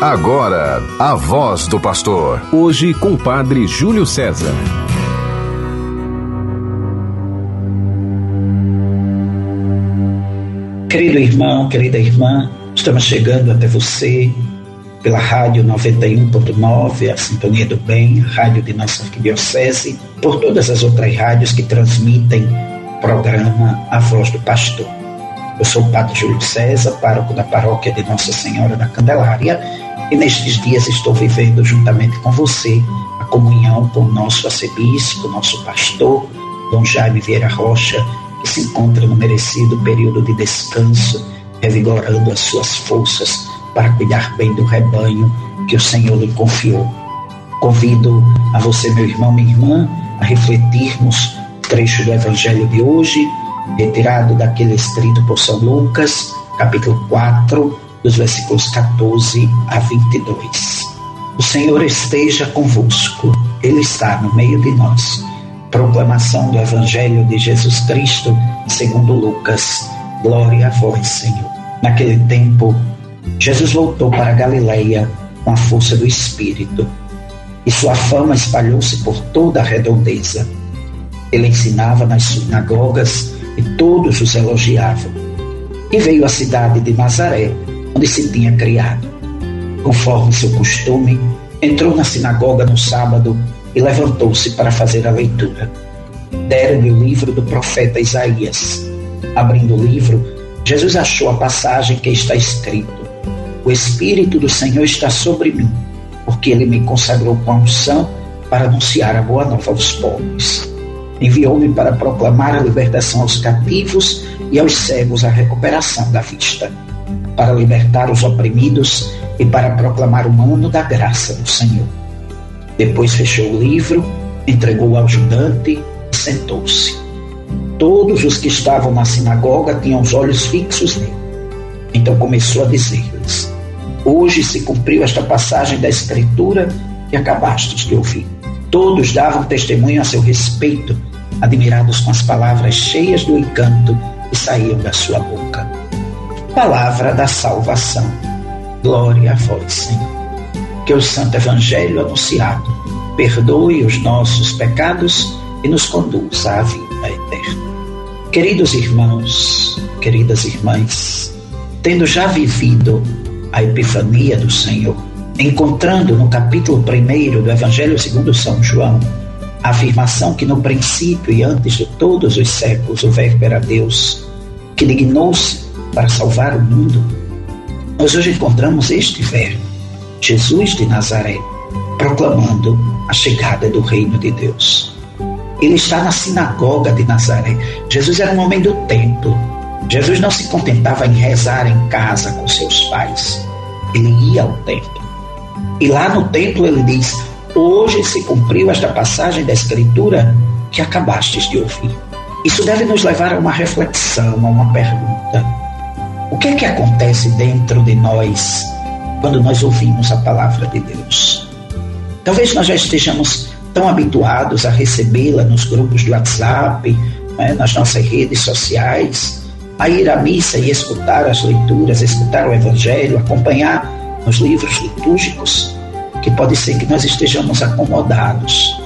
Agora, a voz do pastor. Hoje com o padre Júlio César. Querido irmão, querida irmã, estamos chegando até você pela rádio 91.9, a Sintonia do Bem, rádio de nossa arquidiocese, por todas as outras rádios que transmitem o programa A Voz do Pastor. Eu sou o Padre Júlio César, pároco da paróquia de Nossa Senhora da Candelária, e nestes dias estou vivendo juntamente com você a comunhão com o nosso arcebispo, nosso pastor, Dom Jaime Vieira Rocha, que se encontra no merecido período de descanso, revigorando as suas forças para cuidar bem do rebanho que o Senhor lhe confiou. Convido a você, meu irmão, minha irmã, a refletirmos o trecho do Evangelho de hoje, retirado daquele escrito por São Lucas, capítulo 4, dos versículos 14 a 22. O Senhor esteja convosco, Ele está no meio de nós. Proclamação do Evangelho de Jesus Cristo, segundo Lucas. Glória a vós, Senhor. Naquele tempo, Jesus voltou para Galiléia com a força do Espírito, e sua fama espalhou-se por toda a redondeza. Ele ensinava nas sinagogas e todos os elogiavam. E veio à cidade de Nazaré, onde se tinha criado. Conforme seu costume, entrou na sinagoga no sábado e levantou-se para fazer a leitura. Deram-lhe o livro do profeta Isaías. Abrindo o livro, Jesus achou a passagem que está escrito: O Espírito do Senhor está sobre mim, porque ele me consagrou com a unção para anunciar a boa nova aos pobres. Enviou-me para proclamar a libertação aos cativos e aos cegos a recuperação da vista para libertar os oprimidos e para proclamar o ano da graça do Senhor. Depois fechou o livro, entregou ao ajudante e sentou-se. Todos os que estavam na sinagoga tinham os olhos fixos nele. Então começou a dizer-lhes: Hoje se cumpriu esta passagem da Escritura que acabastes de ouvir. Todos davam testemunho a seu respeito, admirados com as palavras cheias do encanto que saíam da sua boca palavra da salvação. Glória a vós, Senhor. Que o Santo Evangelho anunciado perdoe os nossos pecados e nos conduza à vida eterna. Queridos irmãos, queridas irmãs, tendo já vivido a Epifania do Senhor, encontrando no capítulo 1 do Evangelho segundo São João a afirmação que no princípio e antes de todos os séculos o Verbo era Deus, que dignou-se para salvar o mundo, nós hoje encontramos este verbo, Jesus de Nazaré, proclamando a chegada do reino de Deus. Ele está na sinagoga de Nazaré. Jesus era um homem do templo. Jesus não se contentava em rezar em casa com seus pais. Ele ia ao templo. E lá no templo ele diz: Hoje se cumpriu esta passagem da Escritura que acabastes de ouvir. Isso deve nos levar a uma reflexão, a uma pergunta. O que é que acontece dentro de nós quando nós ouvimos a palavra de Deus? Talvez nós já estejamos tão habituados a recebê-la nos grupos do WhatsApp, né, nas nossas redes sociais, a ir à missa e escutar as leituras, escutar o Evangelho, acompanhar nos livros litúrgicos, que pode ser que nós estejamos acomodados,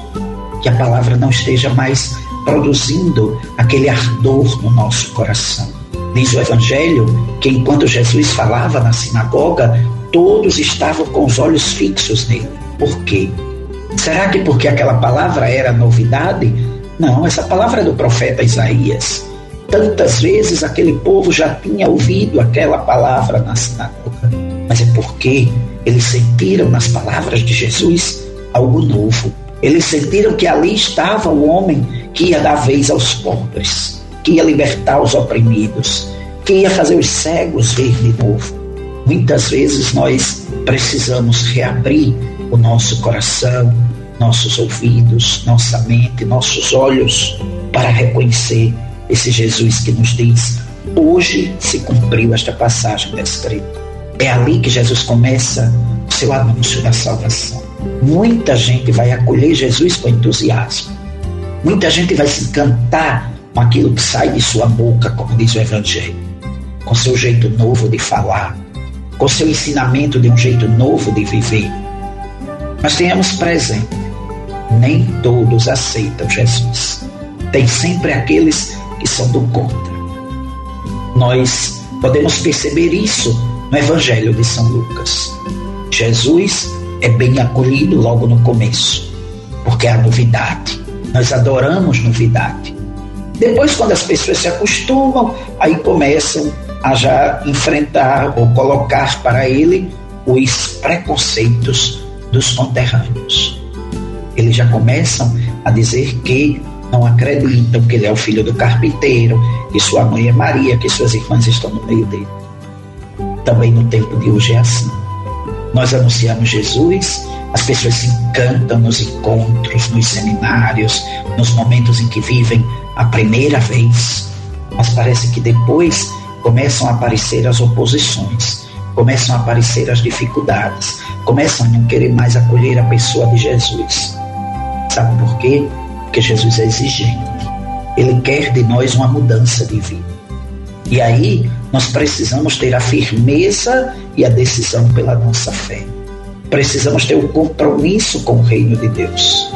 que a palavra não esteja mais produzindo aquele ardor no nosso coração. Diz o Evangelho que enquanto Jesus falava na sinagoga, todos estavam com os olhos fixos nele. Por quê? Será que porque aquela palavra era novidade? Não, essa palavra é do profeta Isaías. Tantas vezes aquele povo já tinha ouvido aquela palavra na sinagoga, mas é porque eles sentiram nas palavras de Jesus algo novo. Eles sentiram que ali estava o homem que ia dar vez aos pobres que ia libertar os oprimidos, que ia fazer os cegos ver de novo. Muitas vezes nós precisamos reabrir o nosso coração, nossos ouvidos, nossa mente, nossos olhos para reconhecer esse Jesus que nos diz: hoje se cumpriu esta passagem da. É ali que Jesus começa o seu anúncio da salvação. Muita gente vai acolher Jesus com entusiasmo. Muita gente vai se encantar com aquilo que sai de sua boca, como diz o Evangelho, com seu jeito novo de falar, com seu ensinamento de um jeito novo de viver. Mas tenhamos presente, nem todos aceitam Jesus. Tem sempre aqueles que são do contra. Nós podemos perceber isso no Evangelho de São Lucas. Jesus é bem acolhido logo no começo, porque é a novidade. Nós adoramos novidade. Depois, quando as pessoas se acostumam, aí começam a já enfrentar ou colocar para ele os preconceitos dos conterrâneos. Eles já começam a dizer que não acreditam que ele é o filho do carpinteiro, que sua mãe é Maria, que suas irmãs estão no meio dele. Também no tempo de hoje é assim. Nós anunciamos Jesus, as pessoas se encantam nos encontros, nos seminários, nos momentos em que vivem a primeira vez, mas parece que depois começam a aparecer as oposições, começam a aparecer as dificuldades, começam a não querer mais acolher a pessoa de Jesus. Sabe por quê? Porque Jesus é exigente. Ele quer de nós uma mudança de vida. E aí nós precisamos ter a firmeza e a decisão pela nossa fé. Precisamos ter o um compromisso com o reino de Deus.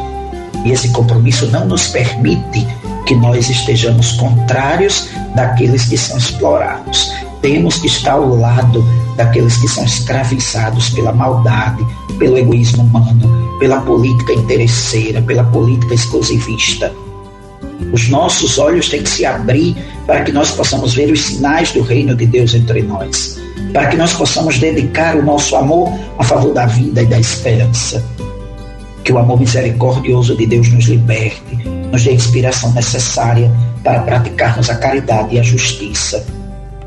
E esse compromisso não nos permite que nós estejamos contrários daqueles que são explorados. Temos que estar ao lado daqueles que são escravizados pela maldade, pelo egoísmo humano, pela política interesseira, pela política exclusivista. Os nossos olhos têm que se abrir para que nós possamos ver os sinais do reino de Deus entre nós, para que nós possamos dedicar o nosso amor a favor da vida e da esperança. Que o amor misericordioso de Deus nos liberte, nos dê a inspiração necessária para praticarmos a caridade e a justiça.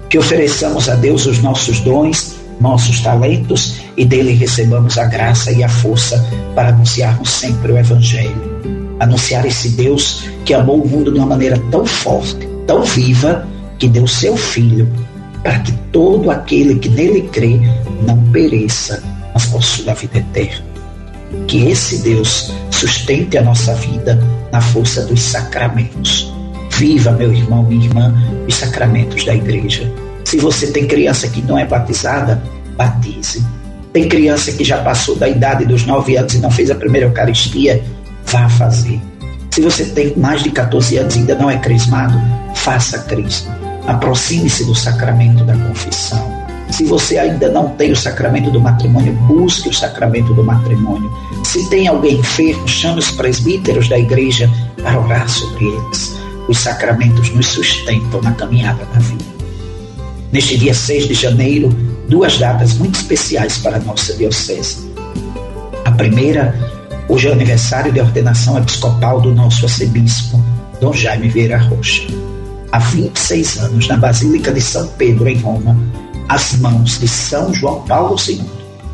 Que ofereçamos a Deus os nossos dons, nossos talentos e dele recebamos a graça e a força para anunciarmos sempre o Evangelho. Anunciar esse Deus que amou o mundo de uma maneira tão forte, tão viva, que deu seu Filho para que todo aquele que nele crê não pereça, mas possua a vida eterna. Que esse Deus sustente a nossa vida na força dos sacramentos. Viva, meu irmão, minha irmã, os sacramentos da igreja. Se você tem criança que não é batizada, batize. Tem criança que já passou da idade dos nove anos e não fez a primeira Eucaristia, vá fazer. Se você tem mais de 14 anos e ainda não é crismado, faça crisma. Aproxime-se do sacramento da confissão. Se você ainda não tem o sacramento do matrimônio, busque o sacramento do matrimônio. Se tem alguém enfermo, chame os presbíteros da igreja para orar sobre eles. Os sacramentos nos sustentam na caminhada da vida. Neste dia 6 de janeiro, duas datas muito especiais para a nossa diocese. A primeira, hoje é o aniversário de ordenação episcopal do nosso arcebispo, Dom Jaime Vieira Rocha. Há 26 anos, na Basílica de São Pedro, em Roma, as mãos de São João Paulo II,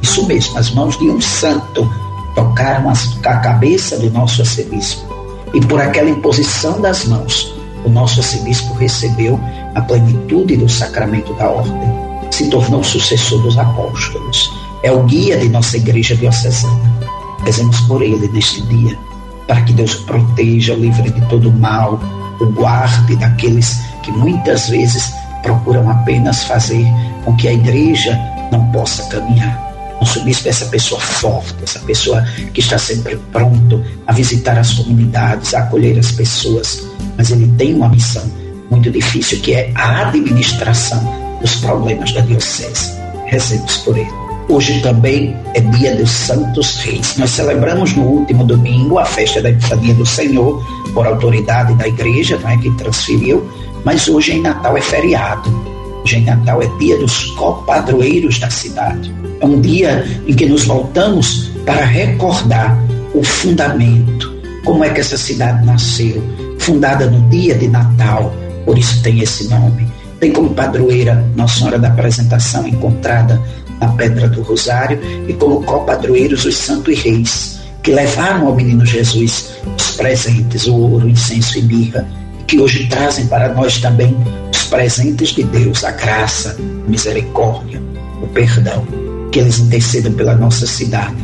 isso mesmo, as mãos de um santo, tocaram a cabeça do nosso arcebispo. E por aquela imposição das mãos, o nosso arcebispo recebeu a plenitude do sacramento da ordem, se tornou sucessor dos apóstolos. É o guia de nossa igreja diocesana. Rezemos por ele neste dia, para que Deus o proteja, o livre de todo mal, o guarde daqueles que muitas vezes procuram apenas fazer com que a igreja não possa caminhar. Nosso bispo é essa pessoa forte, essa pessoa que está sempre pronto a visitar as comunidades, a acolher as pessoas, mas ele tem uma missão muito difícil que é a administração dos problemas da diocese. Rezemos por ele. Hoje também é dia dos Santos Reis. Nós celebramos no último domingo a festa da Epifania do Senhor, por autoridade da igreja, não é que transferiu, mas hoje em Natal é feriado. Hoje em Natal é dia dos copadroeiros da cidade. É um dia em que nos voltamos para recordar o fundamento, como é que essa cidade nasceu, fundada no dia de Natal, por isso tem esse nome. Tem como padroeira Nossa Senhora da Apresentação, encontrada na Pedra do Rosário, e como copadroeiros os santos reis, que levaram ao menino Jesus os presentes, o ouro, o incenso e mirra, que hoje trazem para nós também os presentes de Deus, a graça, a misericórdia, o perdão, que eles intercedam pela nossa cidade.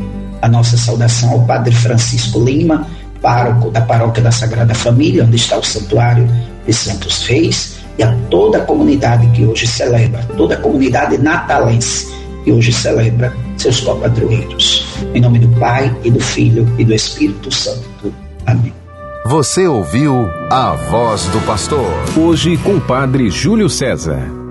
A nossa saudação ao Padre Francisco Lima, pároco da Paróquia da Sagrada Família, onde está o Santuário de Santos Reis, e a toda a comunidade que hoje celebra, toda a comunidade natalense, e hoje celebra seus copadroeiros. Em nome do Pai e do Filho e do Espírito Santo. Amém. Você ouviu a voz do pastor. Hoje com o Padre Júlio César.